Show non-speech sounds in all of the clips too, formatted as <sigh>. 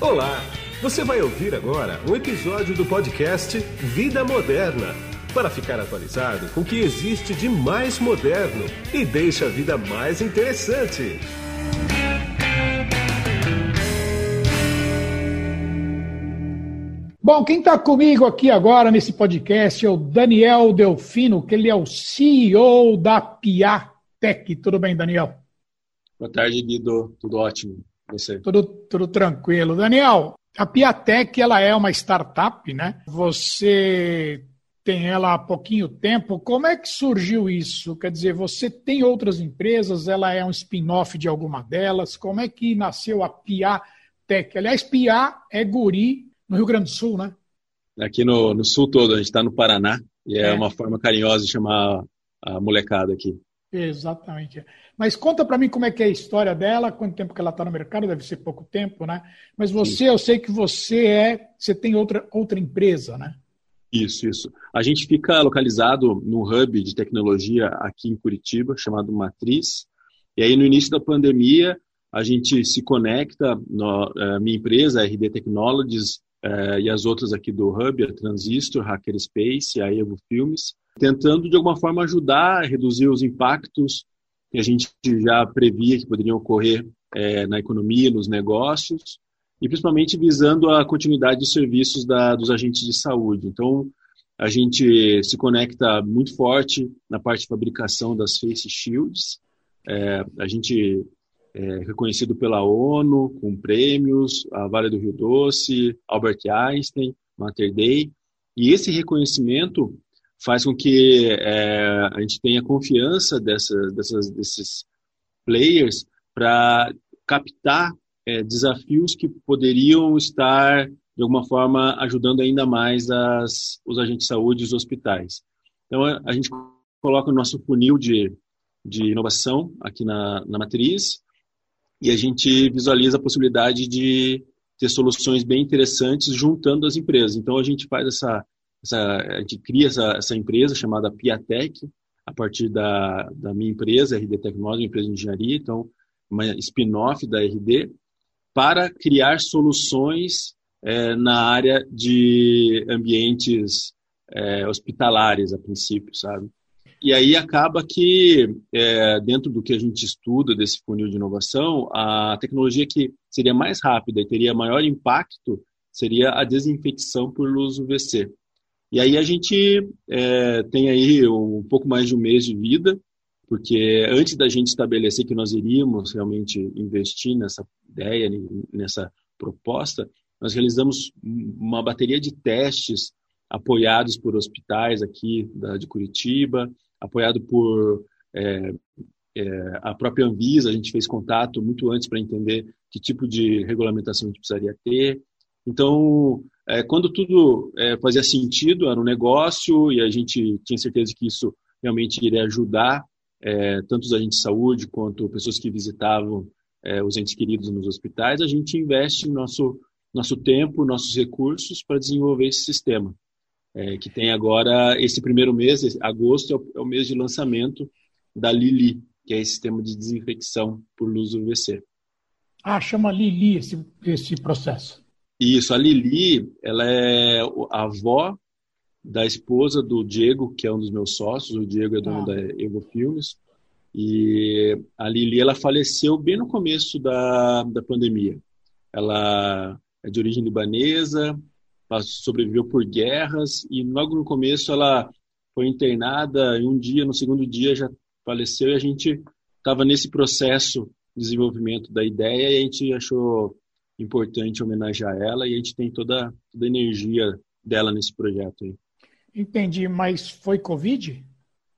Olá! Você vai ouvir agora um episódio do podcast Vida Moderna para ficar atualizado com o que existe de mais moderno e deixa a vida mais interessante. Bom, quem está comigo aqui agora nesse podcast é o Daniel Delfino, que ele é o CEO da Piatec. Tudo bem, Daniel? Boa tarde, Guido. Tudo ótimo. Você? Tudo, tudo tranquilo. Daniel, a Piatec ela é uma startup, né? Você tem ela há pouquinho tempo. Como é que surgiu isso? Quer dizer, você tem outras empresas, ela é um spin-off de alguma delas. Como é que nasceu a Piatec? Aliás, Pia é guri no Rio Grande do Sul, né? Aqui no, no sul todo, a gente está no Paraná e é, é, uma forma carinhosa de chamar a molecada aqui. Exatamente. Mas conta para mim como é que é a história dela, quanto tempo que ela está no mercado, deve ser pouco tempo, né? Mas você, eu sei que você é, você tem outra, outra empresa, né? Isso, isso. A gente fica localizado no hub de tecnologia aqui em Curitiba, chamado Matriz. E aí, no início da pandemia, a gente se conecta, no, a minha empresa, a RD Technologies, eh, e as outras aqui do Hub, a Transistor, Hackerspace, a Evo Filmes, tentando de alguma forma ajudar a reduzir os impactos que a gente já previa que poderiam ocorrer é, na economia, nos negócios, e principalmente visando a continuidade dos serviços da, dos agentes de saúde. Então, a gente se conecta muito forte na parte de fabricação das face shields. É, a gente é reconhecido pela ONU com prêmios, a Vale do Rio Doce, Albert Einstein, Mater Dei. E esse reconhecimento faz com que é, a gente tenha confiança dessa, dessas, desses players para captar é, desafios que poderiam estar, de alguma forma, ajudando ainda mais as, os agentes de saúde e os hospitais. Então, a gente coloca o nosso funil de, de inovação aqui na, na matriz e a gente visualiza a possibilidade de ter soluções bem interessantes juntando as empresas. Então, a gente faz essa essa, a gente cria essa, essa empresa chamada Piatec, a partir da, da minha empresa, RD Tecnologia, empresa de engenharia, então, uma spin-off da RD, para criar soluções é, na área de ambientes é, hospitalares, a princípio, sabe? E aí acaba que, é, dentro do que a gente estuda desse funil de inovação, a tecnologia que seria mais rápida e teria maior impacto seria a desinfecção por luz UVC. E aí a gente é, tem aí um pouco mais de um mês de vida, porque antes da gente estabelecer que nós iríamos realmente investir nessa ideia, nessa proposta, nós realizamos uma bateria de testes apoiados por hospitais aqui da, de Curitiba, apoiado por é, é, a própria Anvisa, a gente fez contato muito antes para entender que tipo de regulamentação a gente precisaria ter. Então, é, quando tudo é, fazia sentido, era um negócio e a gente tinha certeza que isso realmente iria ajudar é, tanto os agentes de saúde quanto pessoas que visitavam é, os entes queridos nos hospitais, a gente investe nosso, nosso tempo, nossos recursos para desenvolver esse sistema. É, que tem agora, esse primeiro mês, agosto, é o, é o mês de lançamento da Lili, que é esse sistema de desinfecção por luz UVC. Ah, chama Lili esse, esse processo. Isso, a Lili, ela é a avó da esposa do Diego, que é um dos meus sócios. O Diego é dono ah. da Evo Filmes. E a Lili, ela faleceu bem no começo da, da pandemia. Ela é de origem libanesa, sobreviveu por guerras e logo no começo ela foi internada e um dia, no segundo dia já faleceu e a gente estava nesse processo de desenvolvimento da ideia e a gente achou importante homenagear ela e a gente tem toda, toda a energia dela nesse projeto aí. Entendi, mas foi Covid?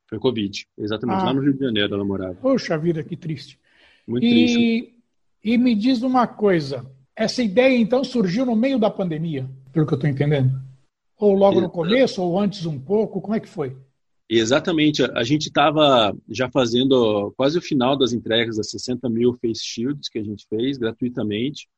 Foi Covid, exatamente. Ah. Lá no Rio de Janeiro ela morava. Poxa vida, que triste. Muito e, triste. E me diz uma coisa, essa ideia então surgiu no meio da pandemia, pelo que eu estou entendendo? Ou logo no começo, ou antes um pouco, como é que foi? Exatamente, a gente estava já fazendo quase o final das entregas das 60 mil face shields que a gente fez gratuitamente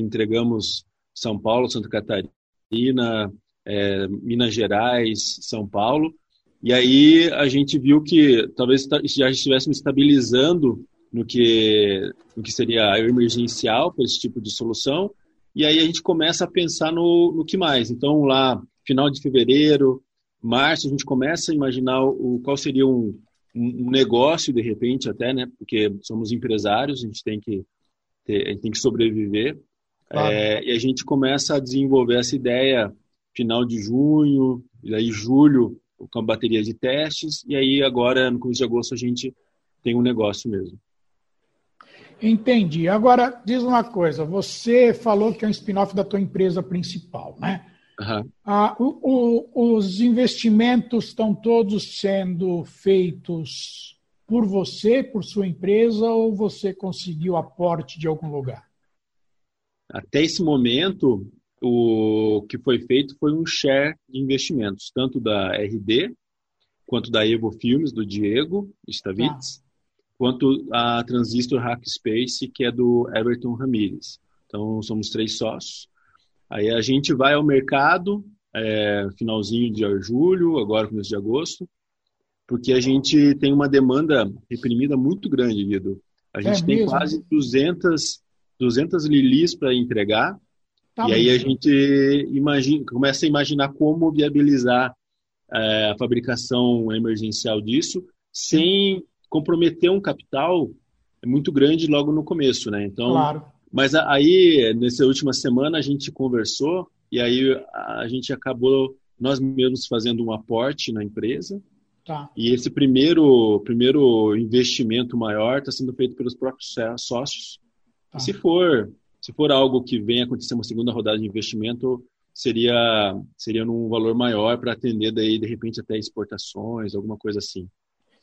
entregamos São Paulo, Santa Catarina, é, Minas Gerais, São Paulo. E aí a gente viu que talvez já estivéssemos estabilizando no que, no que seria emergencial para esse tipo de solução, e aí a gente começa a pensar no, no que mais. Então, lá, final de fevereiro, março, a gente começa a imaginar o, qual seria um, um negócio, de repente, até, né? Porque somos empresários, a gente tem que, ter, a gente tem que sobreviver. Claro. É, e a gente começa a desenvolver essa ideia final de junho, e aí julho, com a bateria de testes, e aí agora, no começo de agosto, a gente tem um negócio mesmo. Entendi. Agora, diz uma coisa, você falou que é um spin-off da tua empresa principal, né? Uhum. Ah, o, o, os investimentos estão todos sendo feitos por você, por sua empresa, ou você conseguiu aporte de algum lugar? Até esse momento, o que foi feito foi um share de investimentos, tanto da RD, quanto da Evo Filmes, do Diego Stavitz, ah. quanto a Transistor Hackspace, que é do Everton Ramirez. Então, somos três sócios. Aí a gente vai ao mercado, é, finalzinho de julho, agora começo de agosto, porque a gente tem uma demanda reprimida muito grande, Guido. A gente é tem mesmo? quase 200, 200 lilis para entregar, tá e aí a gente imagina, começa a imaginar como viabilizar é, a fabricação emergencial disso, sem comprometer um capital muito grande logo no começo, né? Então, claro. Mas aí, nessa última semana, a gente conversou e aí a gente acabou nós mesmos fazendo um aporte na empresa. Tá. E esse primeiro, primeiro investimento maior está sendo feito pelos próprios sócios. Tá. Se for, se for algo que venha acontecer uma segunda rodada de investimento, seria seria num valor maior para atender daí de repente até exportações, alguma coisa assim.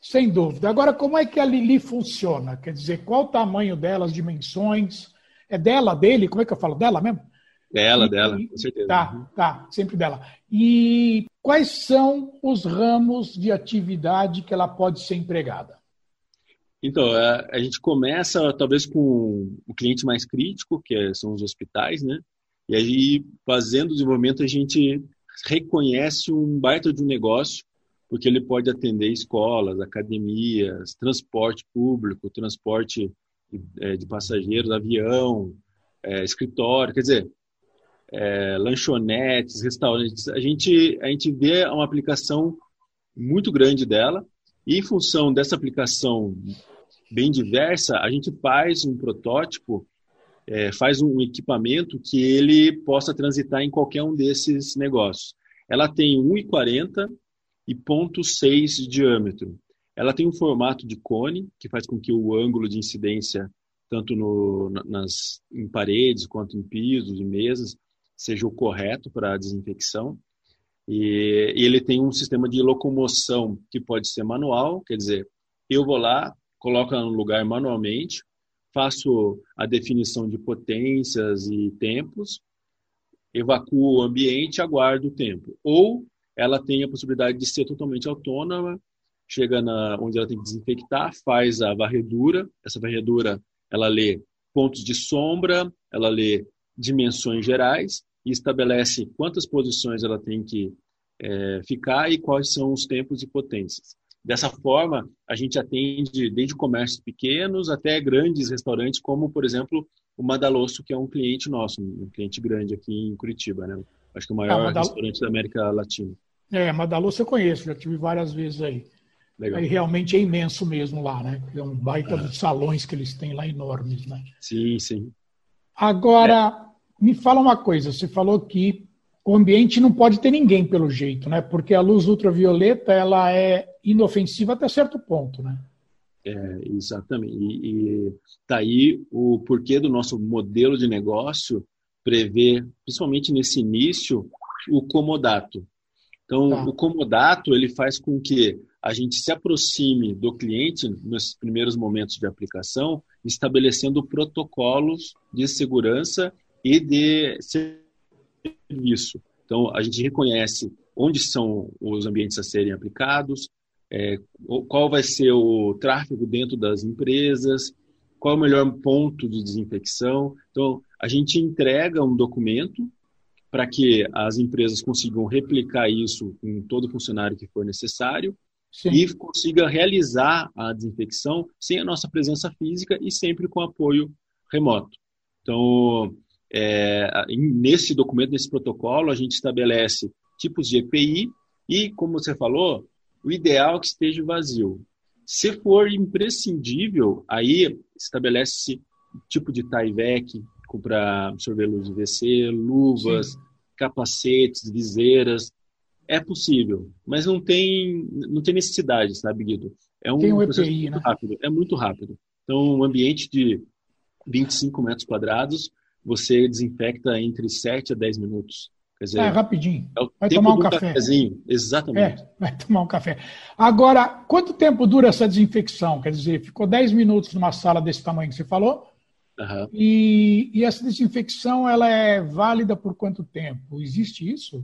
Sem dúvida. Agora, como é que a Lili funciona? Quer dizer, qual o tamanho dela, as dimensões? É dela, dele? Como é que eu falo? Dela mesmo? Dela, e, dela, com certeza. Tá, tá, sempre dela. E quais são os ramos de atividade que ela pode ser empregada? Então, a, a gente começa talvez com o cliente mais crítico, que é, são os hospitais, né? E aí, fazendo o desenvolvimento, a gente reconhece um baita de um negócio, porque ele pode atender escolas, academias, transporte público, transporte é, de passageiros, avião, é, escritório, quer dizer, é, lanchonetes, restaurantes. A gente, a gente vê uma aplicação muito grande dela e em função dessa aplicação bem diversa, a gente faz um protótipo, é, faz um equipamento que ele possa transitar em qualquer um desses negócios. Ela tem 1,40 e 0,6 de diâmetro. Ela tem um formato de cone, que faz com que o ângulo de incidência, tanto no, nas, em paredes quanto em pisos e mesas, seja o correto para a desinfecção. E, e, ele tem um sistema de locomoção que pode ser manual, quer dizer, eu vou lá, coloco no lugar manualmente, faço a definição de potências e tempos, evacuo o ambiente, aguardo o tempo. Ou ela tem a possibilidade de ser totalmente autônoma chega na, onde ela tem que desinfectar, faz a varredura. Essa varredura ela lê pontos de sombra, ela lê dimensões gerais e estabelece quantas posições ela tem que é, ficar e quais são os tempos e potências. Dessa forma, a gente atende desde comércios pequenos até grandes restaurantes, como, por exemplo, o Madalosso, que é um cliente nosso, um cliente grande aqui em Curitiba, né? Acho que o maior ah, restaurante da América Latina. É, Madalosso eu conheço, já tive várias vezes aí. Legal. Aí realmente é imenso mesmo lá, né? É um baita de salões que eles têm lá enormes, né? Sim, sim. Agora, é. me fala uma coisa, você falou que o ambiente não pode ter ninguém pelo jeito, né? Porque a luz ultravioleta, ela é inofensiva até certo ponto, né? É, exatamente. E, e tá aí o porquê do nosso modelo de negócio prever, principalmente nesse início, o comodato. Então, tá. o comodato ele faz com que a gente se aproxime do cliente nos primeiros momentos de aplicação, estabelecendo protocolos de segurança e de serviço. Então, a gente reconhece onde são os ambientes a serem aplicados, é, qual vai ser o tráfego dentro das empresas, qual é o melhor ponto de desinfecção. Então, a gente entrega um documento para que as empresas consigam replicar isso em todo funcionário que for necessário Sim. e consiga realizar a desinfecção sem a nossa presença física e sempre com apoio remoto. Então, é, nesse documento, nesse protocolo, a gente estabelece tipos de EPI e, como você falou, o ideal é que esteja vazio. Se for imprescindível, aí estabelece tipo de TIVEC para absorver luz UVC, luvas, Sim. capacetes, viseiras. É possível, mas não tem, não tem necessidade, sabe, Guido? É um, tem um EPI, muito né? rápido. É muito rápido. Então, um ambiente de 25 metros quadrados, você desinfecta entre 7 a 10 minutos. Dizer, é rapidinho. É vai tomar um café. Cafezinho. Exatamente. É, vai tomar um café. Agora, quanto tempo dura essa desinfecção? Quer dizer, ficou 10 minutos numa sala desse tamanho que você falou? Uhum. E, e, essa desinfecção ela é válida por quanto tempo? Existe isso?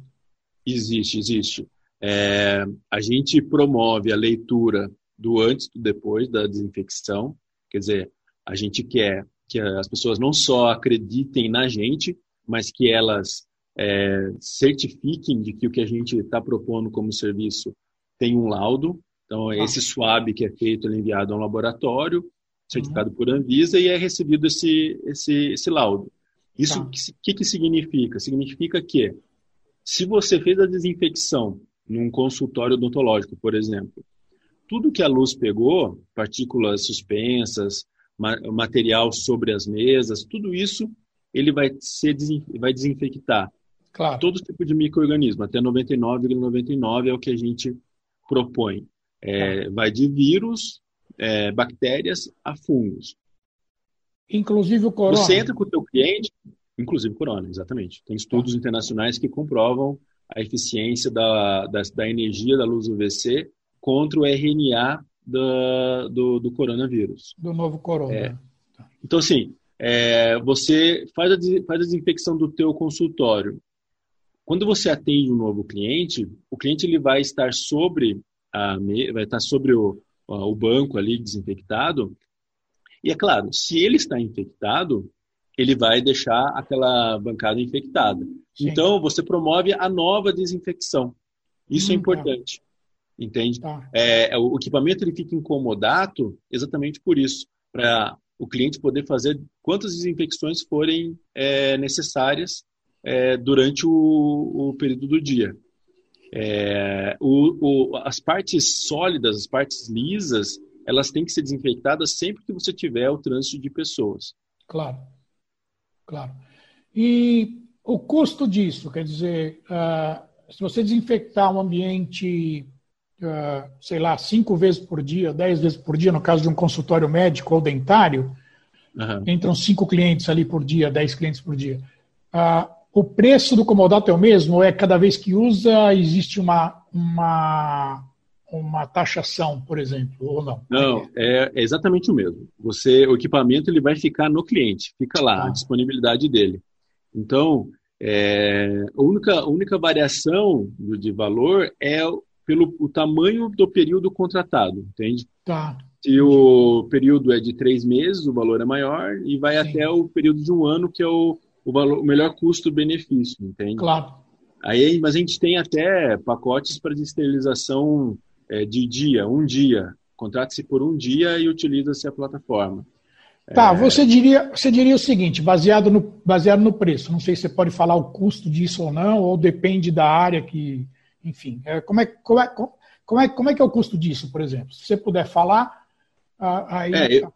Existe, existe. É, a gente promove a leitura do antes e do depois da desinfecção. Quer dizer, a gente quer que as pessoas não só acreditem na gente, mas que elas é, certifiquem de que o que a gente está propondo como serviço tem um laudo. Então, ah. esse SWAB que é feito, ele é enviado a um laboratório, certificado uhum. por Anvisa, e é recebido esse, esse, esse laudo. Isso o tá. que, que significa? Significa que se você fez a desinfecção num consultório odontológico, por exemplo, tudo que a luz pegou, partículas suspensas, material sobre as mesas, tudo isso ele vai ser vai desinfectar. Claro. Todo tipo de microorganismo, até 99,99 ,99 é o que a gente propõe. É, tá. Vai de vírus, é, bactérias a fungos. Inclusive o corona. Você entra com o teu cliente, inclusive o corona, exatamente. Tem estudos tá. internacionais que comprovam a eficiência da, da, da energia da luz UVC contra o RNA do, do, do coronavírus. Do novo corona. É. Então, assim, é, você faz a, faz a desinfecção do teu consultório. Quando você atende um novo cliente, o cliente ele vai estar sobre a, vai estar sobre o, o banco ali desinfectado. E é claro, se ele está infectado, ele vai deixar aquela bancada infectada. Sim. Então, você promove a nova desinfecção. Isso é hum, é importante entende? Tá. É, o equipamento ele fica incomodado exatamente por isso, para o cliente poder fazer quantas desinfecções forem é, necessárias é, durante o, o, período do dia. É, o, o, as partes sólidas, as partes lisas, elas têm que ser desinfectadas sempre que você tiver o trânsito de pessoas. Claro, claro. E o custo disso, quer dizer, uh, se você desinfectar um ambiente uh, sei lá, cinco vezes por dia, dez vezes por dia, no caso de um consultório médico ou dentário, uhum. entram cinco clientes ali por dia, dez clientes por dia. Uh, o preço do comodato é o mesmo ou é cada vez que usa existe uma, uma, uma taxação, por exemplo, ou não? Não, é, é exatamente o mesmo. Você, o equipamento ele vai ficar no cliente, fica lá, ah. a disponibilidade dele. Então, é, a, única, a única variação de valor é pelo o tamanho do período contratado, entende? Tá. Se o período é de três meses, o valor é maior, e vai Sim. até o período de um ano, que é o, o, valor, o melhor custo-benefício, entende? Claro. Aí, mas a gente tem até pacotes para esterilização é, de dia, um dia. Contrata-se por um dia e utiliza-se a plataforma. Tá, é... você, diria, você diria o seguinte, baseado no, baseado no preço, não sei se você pode falar o custo disso ou não, ou depende da área que, enfim, é, como, é, como, é, como, é, como é que é o custo disso, por exemplo? Se você puder falar, aí. É, eu,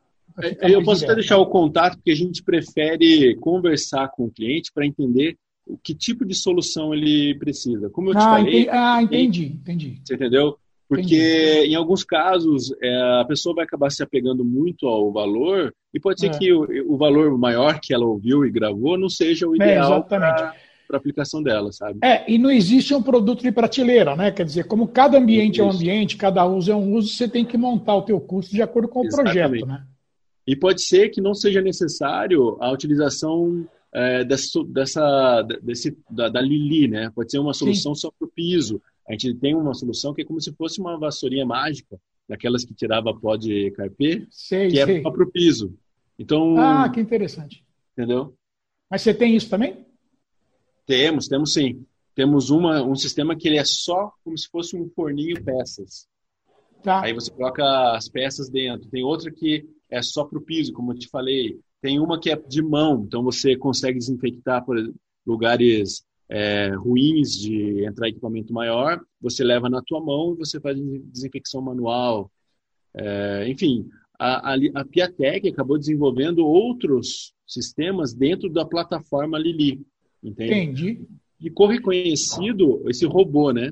eu posso até deixar o contato, porque a gente prefere conversar com o cliente para entender o que tipo de solução ele precisa. Como eu te ah, falei. Entendi, ah, entendi, entendi. Você entendeu? Porque entendi. em alguns casos é, a pessoa vai acabar se apegando muito ao valor e pode ser é. que o, o, valor maior que ela ouviu e gravou não seja o é, ideal. É, para aplicação dela, sabe? É, e não existe um produto de prateleira, né? Quer dizer, como cada ambiente Isso. é um ambiente, cada uso é um uso, você tem que montar o teu custo de acordo com o Exatamente. projeto, né? E pode ser que não seja necessário a utilização é, dessa, dessa desse, da, da, Lili, né? Pode ser uma solução Sim. só para o piso. A gente tem uma solução que é como se fosse uma vassourinha mágica, daquelas que tirava pó de carpê, sei, que é sei. é para o piso. Então, ah, que interessante. Entendeu? Mas você tem isso também? Temos, temos sim. Temos uma, um sistema que ele é só como se fosse um forninho peças. Tá. Aí você coloca as peças dentro. Tem outra que é só para o piso, como eu te falei. tem uma que é de mão, então você consegue desinfectar por lugares é, ruins de entrar equipamento maior, você leva na tua mão e você faz desinfecção manual. É, enfim, a, a, a Piatec acabou desenvolvendo outros sistemas dentro da plataforma Lili. Entende? Entendi. Ficou reconhecido esse robô, né?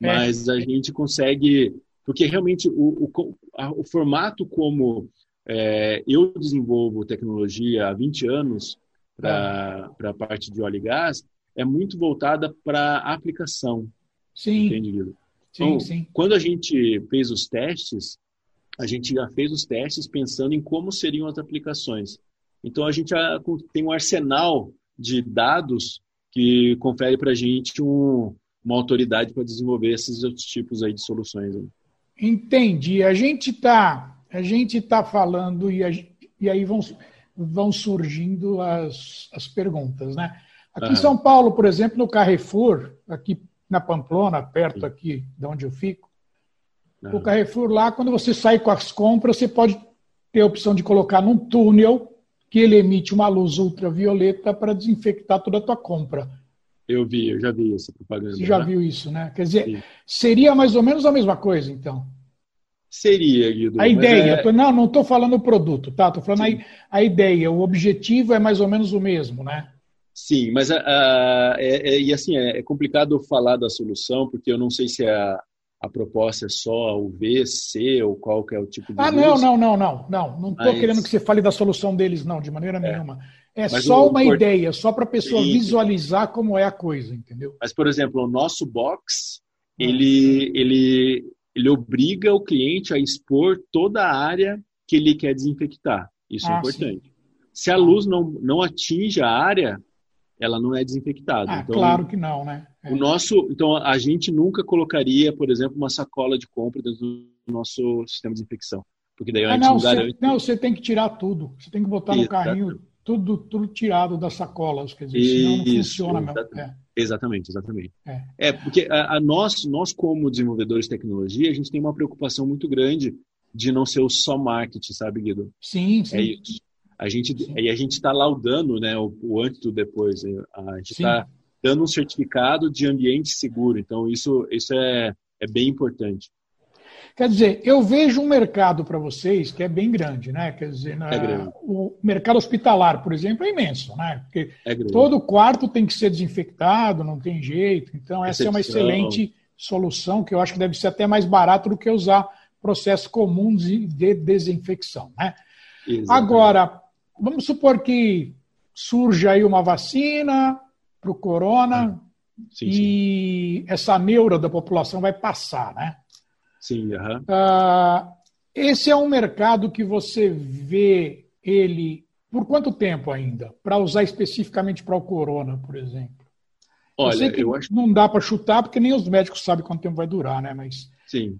É. Mas a gente consegue. Porque realmente o, o, a, o formato como é, eu desenvolvo tecnologia há 20 anos para é. a parte de óleo e gás, é muito voltada para aplicação. Sim. Entende, Guido? Sim, então, sim. Quando a gente fez os testes, a gente já fez os testes pensando em como seriam as aplicações. Então, a gente tem um arsenal de dados que confere para a gente um, uma autoridade para desenvolver esses outros tipos aí de soluções. Entendi. A gente está a gente tá falando e, a, e aí vão, vão surgindo as, as perguntas, né? Aqui em São Paulo, por exemplo, no Carrefour, aqui na Pamplona, perto aqui de onde eu fico, o Carrefour lá, quando você sai com as compras, você pode ter a opção de colocar num túnel que ele emite uma luz ultravioleta para desinfectar toda a tua compra. Eu vi, eu já vi essa propaganda. Você já né? viu isso, né? Quer dizer, Sim. seria mais ou menos a mesma coisa, então? Seria, Guido. A ideia, é... não, não estou falando o produto, tá? Estou falando a, a, ideia, o objetivo é mais ou menos o mesmo, né? Sim, mas a, a, é, é, e assim, é, é, complicado falar da solução, porque eu não sei se a, a proposta é só o V, C, ou qual que é o tipo de Ah, não, não, não, não, não. Não estou mas... querendo que você fale da solução deles, não, de maneira é. nenhuma. É mas só o, uma ideia, só para a pessoa Sim. visualizar como é a coisa, entendeu? Mas, por exemplo, o nosso box, hum. ele, ele, ele obriga o cliente a expor toda a área que ele quer desinfectar. Isso é ah, é importante. Sim. Se a luz não, não atinge a área, ela não é desinfectada. Ah, então, claro que não, né? É. O nosso, então a gente nunca colocaria, por exemplo, uma sacola de compra dentro do nosso sistema de desinfecção, porque daí a gente ah, não, não garante. Você, não, você tem que tirar tudo. Você tem que botar no carrinho tudo, tudo tirado das sacolas, quer dizer, senão não funciona exatamente. É. Exatamente, exatamente. É, é porque a, a, nós, nós como desenvolvedores de tecnologia, a gente tem uma preocupação muito grande de não ser o só marketing, sabe, Guido? Sim, sim. É isso. A gente, e a gente está laudando né, o, o, antes e o depois. Né? A gente está dando um certificado de ambiente seguro. Então, isso, isso é, é bem importante. Quer dizer, eu vejo um mercado para vocês que é bem grande, né? Quer dizer, na, é o mercado hospitalar, por exemplo, é imenso, né? Porque é todo quarto tem que ser desinfectado, não tem jeito. Então, essa é uma excelente solução que eu acho que deve ser até mais barato do que usar processo comum de desinfecção, né? Exatamente. Agora, vamos supor que surja aí uma vacina para o corona ah, sim, e sim. essa neura da população vai passar, né? Sim, uhum. uh, esse é um mercado que você vê ele por quanto tempo ainda? Para usar especificamente para o corona, por exemplo. Olha, eu, eu acho não dá para chutar porque nem os médicos sabem quanto tempo vai durar, né? Mas sim,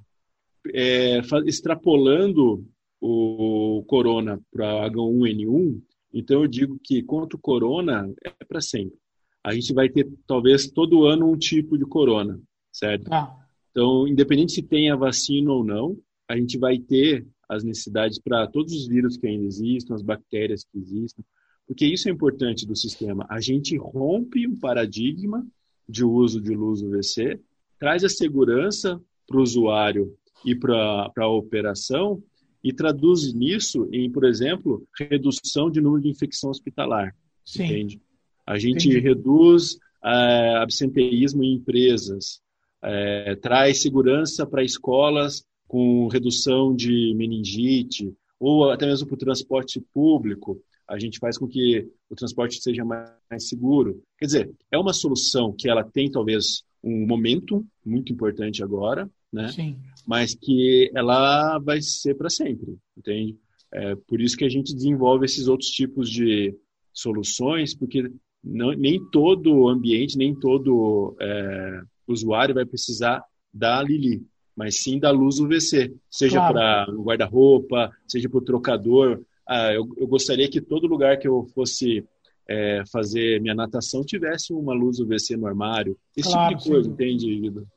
é, extrapolando o corona para H1N1, então eu digo que contra o corona é para sempre. A gente vai ter talvez todo ano um tipo de corona, certo? Ah. Então, independente se tem a vacina ou não, a gente vai ter as necessidades para todos os vírus que ainda existem, as bactérias que existem, porque isso é importante do sistema. A gente rompe um paradigma de uso de luz UVC, traz a segurança para o usuário e para a operação e traduz nisso em, por exemplo, redução de número de infecção hospitalar. Sim. Entende? A gente Entendi. reduz uh, absenteísmo em empresas, uh, traz segurança para escolas com redução de meningite, ou até mesmo para o transporte público. A gente faz com que o transporte seja mais seguro. Quer dizer, é uma solução que ela tem talvez um momento muito importante agora, né? Sim. Mas que ela vai ser para sempre, entende? É por isso que a gente desenvolve esses outros tipos de soluções, porque não, nem todo ambiente, nem todo é, usuário vai precisar da Lili, mas sim da luz UVC, seja claro. para o guarda-roupa, seja para o trocador. Ah, eu, eu, gostaria que todo lugar que eu fosse é, fazer minha natação tivesse uma luz UVC no armário, esse claro, tipo de coisa, sim. entende, Guido?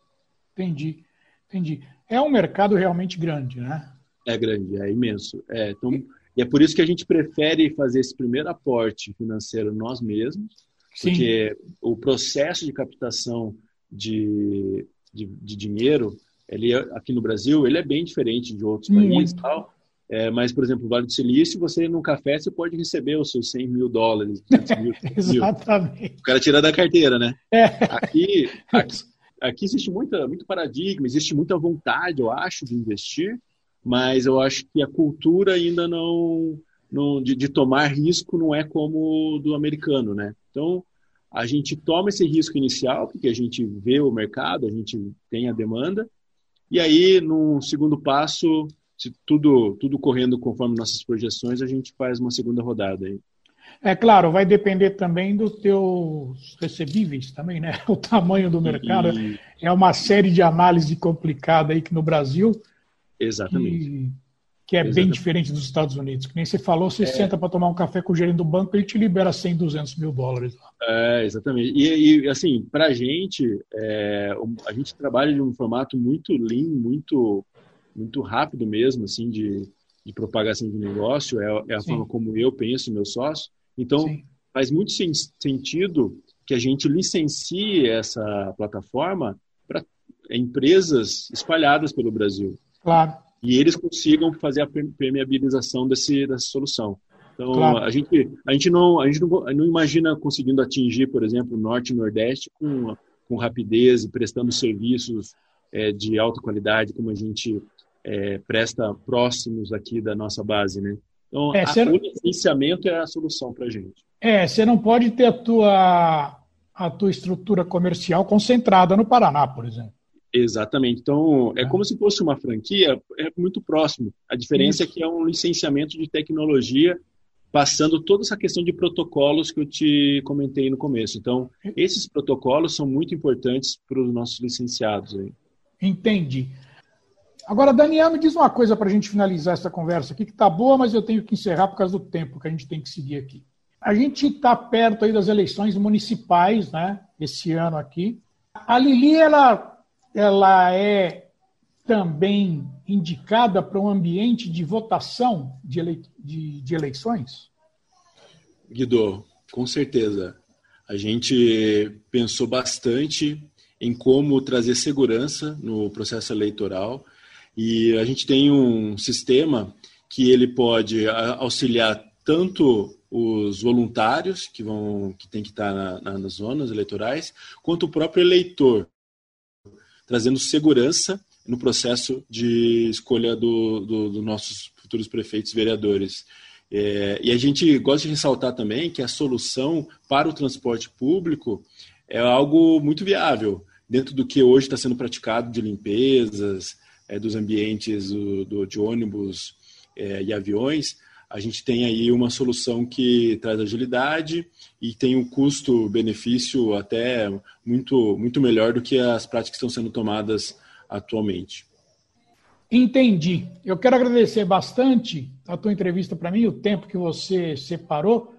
Entendi. Entendi. É um mercado realmente grande, né? É grande, é imenso. É, então, E é por isso que a gente prefere fazer esse primeiro aporte financeiro nós mesmos, Sim. porque o processo de captação de, de, de dinheiro ele, é, aqui no Brasil ele é bem diferente de outros países tal. É, mas, por exemplo, o Vale do Silício, você num café você pode receber os seus 100 mil dólares, <laughs> mil, Exatamente. Mil. O cara tira da carteira, né? É. Aqui, aqui, aqui, existe muita, muito paradigma, existe muita vontade, eu acho, de investir, mas eu acho que a cultura ainda não, não de, de tomar risco não é como do americano, né? Então, a gente toma esse risco inicial, porque a gente vê o mercado, a gente tem a demanda, e aí, no segundo passo, se tudo, tudo correndo conforme nossas projeções, a gente faz uma segunda rodada aí. É claro, vai depender também dos teus recebíveis também, né? <laughs> O tamanho do mercado. E... É uma série de análise complicada aí que no Brasil. Exatamente que é Exatamente. bem diferente dos Estados Unidos. Que nem você falou, você é. senta para tomar um café com o gerente do banco, ele te libera 100, 200 mil dólares. É, exatamente. E, e assim, para a gente, é, a gente trabalha de um formato muito lean, muito, muito rápido mesmo, assim, de, de propagação de negócio. É, é a Sim. forma como eu penso, meu sócio. Então, Sim. faz muito sentido que a gente licencie essa plataforma para empresas espalhadas pelo Brasil. Claro e eles consigam fazer a permeabilização desse, dessa solução. Então, claro. a, gente, a gente, não, a gente não, não, imagina conseguindo atingir, por exemplo, o Norte e Nordeste com, com rapidez e prestando serviços é, de alta qualidade, como a gente é, presta próximos aqui da nossa base, né? Então, é, a, o licenciamento é a solução para a gente. É, você não pode ter a tua, a tua estrutura comercial concentrada no Paraná, por exemplo. Exatamente. Então, é como se fosse uma franquia, é muito próximo. A diferença Isso. é que é um licenciamento de tecnologia passando toda essa questão de protocolos que eu te comentei no começo. Então, esses protocolos são muito importantes para os nossos licenciados. Aí. Entendi. Agora, Daniel, me diz uma coisa para a gente finalizar essa conversa aqui, que está boa, mas eu tenho que encerrar por causa do tempo que a gente tem que seguir aqui. A gente está perto aí das eleições municipais, né? Esse ano aqui. A Lili, ela ela é também indicada para um ambiente de votação de, ele... de, de eleições? Guido, com certeza. A gente pensou bastante em como trazer segurança no processo eleitoral e a gente tem um sistema que ele pode auxiliar tanto os voluntários que vão que tem que estar na, na, nas zonas eleitorais quanto o próprio eleitor trazendo segurança no processo de escolha dos do, do nossos futuros prefeitos e vereadores. É, e a gente gosta de ressaltar também que a solução para o transporte público é algo muito viável, dentro do que hoje está sendo praticado de limpezas, é, dos ambientes do, do de ônibus é, e aviões. A gente tem aí uma solução que traz agilidade e tem um custo-benefício até muito, muito melhor do que as práticas que estão sendo tomadas atualmente. Entendi. Eu quero agradecer bastante a tua entrevista para mim, o tempo que você separou.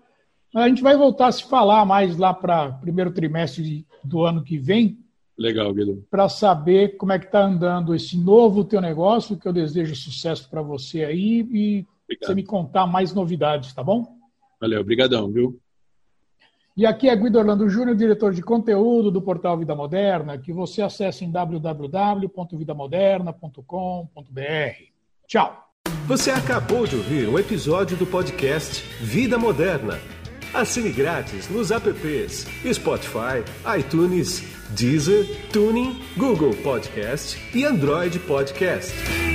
A gente vai voltar a se falar mais lá para o primeiro trimestre do ano que vem. Legal, Guilherme. Para saber como é que está andando esse novo teu negócio, que eu desejo sucesso para você aí e Obrigado. você me contar mais novidades, tá bom? Valeu, obrigadão, viu? E aqui é Guido Orlando Júnior, diretor de conteúdo do portal Vida Moderna, que você acessa em www.vidamoderna.com.br. Tchau. Você acabou de ouvir um episódio do podcast Vida Moderna. Assine grátis nos apps Spotify, iTunes, Deezer, Tuning, Google Podcast e Android Podcast.